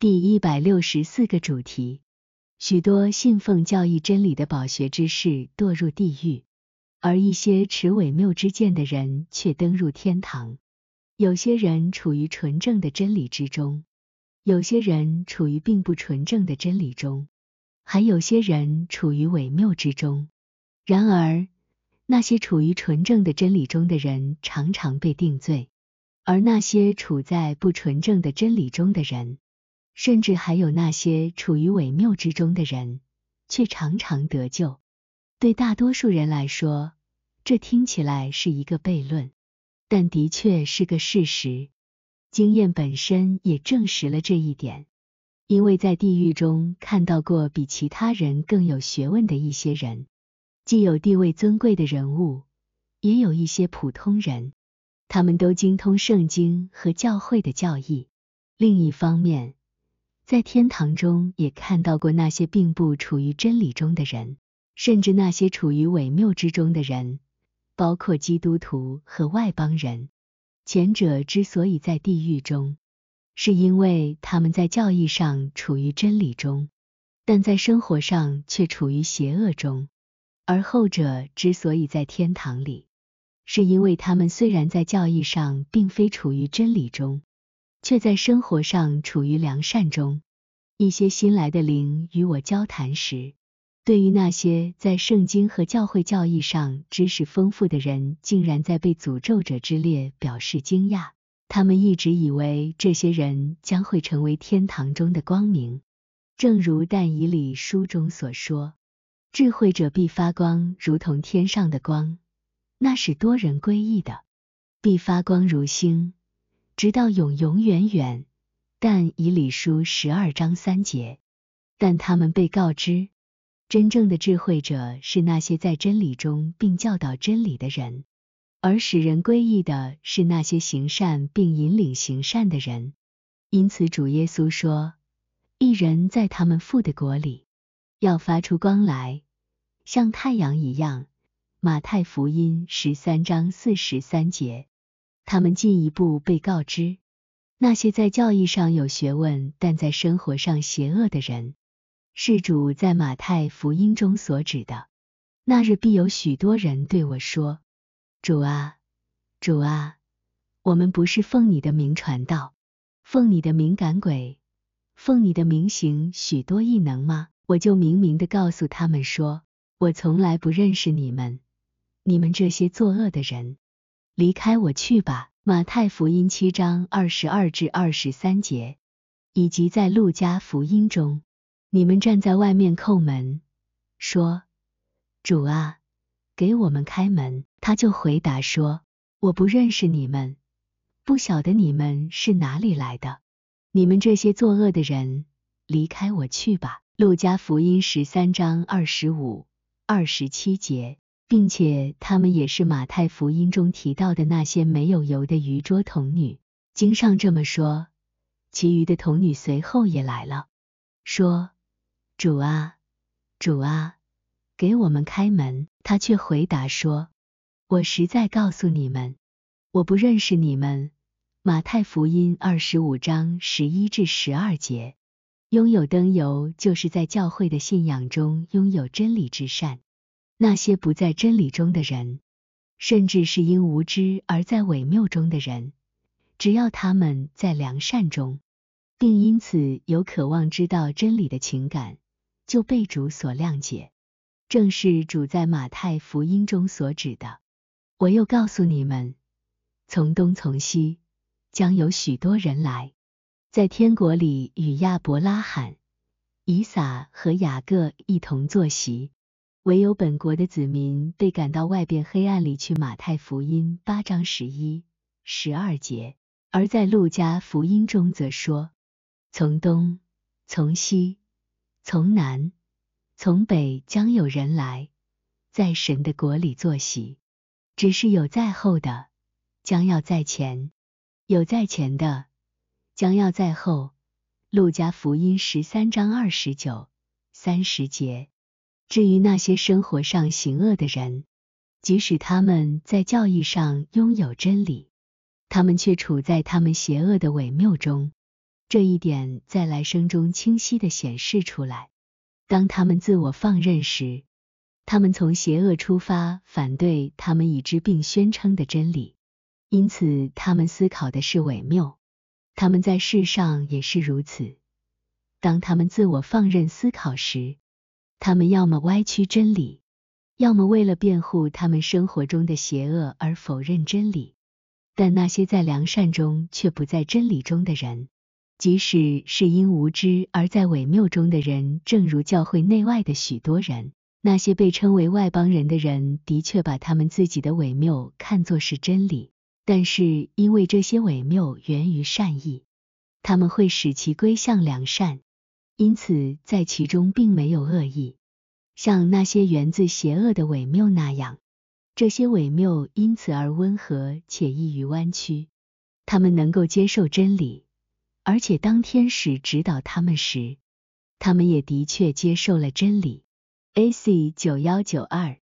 第一百六十四个主题：许多信奉教义真理的饱学之士堕入地狱，而一些持伪谬之见的人却登入天堂。有些人处于纯正的真理之中，有些人处于并不纯正的真理中，还有些人处于伪谬之中。然而，那些处于纯正的真理中的人常常被定罪，而那些处在不纯正的真理中的人，甚至还有那些处于伪谬之中的人，却常常得救。对大多数人来说，这听起来是一个悖论，但的确是个事实。经验本身也证实了这一点，因为在地狱中看到过比其他人更有学问的一些人。既有地位尊贵的人物，也有一些普通人，他们都精通圣经和教会的教义。另一方面，在天堂中也看到过那些并不处于真理中的人，甚至那些处于伪谬之中的人，包括基督徒和外邦人。前者之所以在地狱中，是因为他们在教义上处于真理中，但在生活上却处于邪恶中。而后者之所以在天堂里，是因为他们虽然在教义上并非处于真理中，却在生活上处于良善中。一些新来的灵与我交谈时，对于那些在圣经和教会教义上知识丰富的人竟然在被诅咒者之列表示惊讶。他们一直以为这些人将会成为天堂中的光明，正如但以理书中所说。智慧者必发光，如同天上的光，那是多人归意的；必发光如星，直到永永远远。但以理书十二章三节，但他们被告知，真正的智慧者是那些在真理中并教导真理的人，而使人归意的是那些行善并引领行善的人。因此，主耶稣说：“一人在他们父的国里。”要发出光来，像太阳一样。马太福音十三章四十三节。他们进一步被告知，那些在教义上有学问，但在生活上邪恶的人，是主在马太福音中所指的。那日必有许多人对我说：“主啊，主啊，我们不是奉你的名传道，奉你的名赶鬼，奉你的名行许多异能吗？”我就明明的告诉他们说，我从来不认识你们，你们这些作恶的人，离开我去吧。马太福音七章二十二至二十三节，以及在路加福音中，你们站在外面叩门，说：“主啊，给我们开门。”他就回答说：“我不认识你们，不晓得你们是哪里来的。你们这些作恶的人，离开我去吧。”路加福音十三章二十五、二十七节，并且他们也是马太福音中提到的那些没有油的鱼桌童女。经上这么说，其余的童女随后也来了，说：“主啊，主啊，给我们开门。”他却回答说：“我实在告诉你们，我不认识你们。”马太福音二十五章十一至十二节。拥有灯油，就是在教会的信仰中拥有真理之善。那些不在真理中的人，甚至是因无知而在伪谬中的人，只要他们在良善中，并因此有渴望知道真理的情感，就被主所谅解。正是主在马太福音中所指的。我又告诉你们，从东从西将有许多人来。在天国里与亚伯拉罕、以撒和雅各一同坐席，唯有本国的子民被赶到外边黑暗里去。马太福音八章十一、十二节。而在路加福音中则说：从东、从西、从南、从北将有人来，在神的国里坐席。只是有在后的，将要在前；有在前的。将要在后，路加福音十三章二十九、三十节。至于那些生活上行恶的人，即使他们在教义上拥有真理，他们却处在他们邪恶的伪谬中，这一点在来生中清晰的显示出来。当他们自我放任时，他们从邪恶出发，反对他们已知并宣称的真理，因此他们思考的是伪谬。他们在世上也是如此。当他们自我放任思考时，他们要么歪曲真理，要么为了辩护他们生活中的邪恶而否认真理。但那些在良善中却不在真理中的人，即使是因无知而在伪谬中的人，正如教会内外的许多人，那些被称为外邦人的人，的确把他们自己的伪谬看作是真理。但是因为这些伪谬源于善意，他们会使其归向良善，因此在其中并没有恶意，像那些源自邪恶的伪谬那样。这些伪谬因此而温和且易于弯曲，他们能够接受真理，而且当天使指导他们时，他们也的确接受了真理。A.C. 九幺九二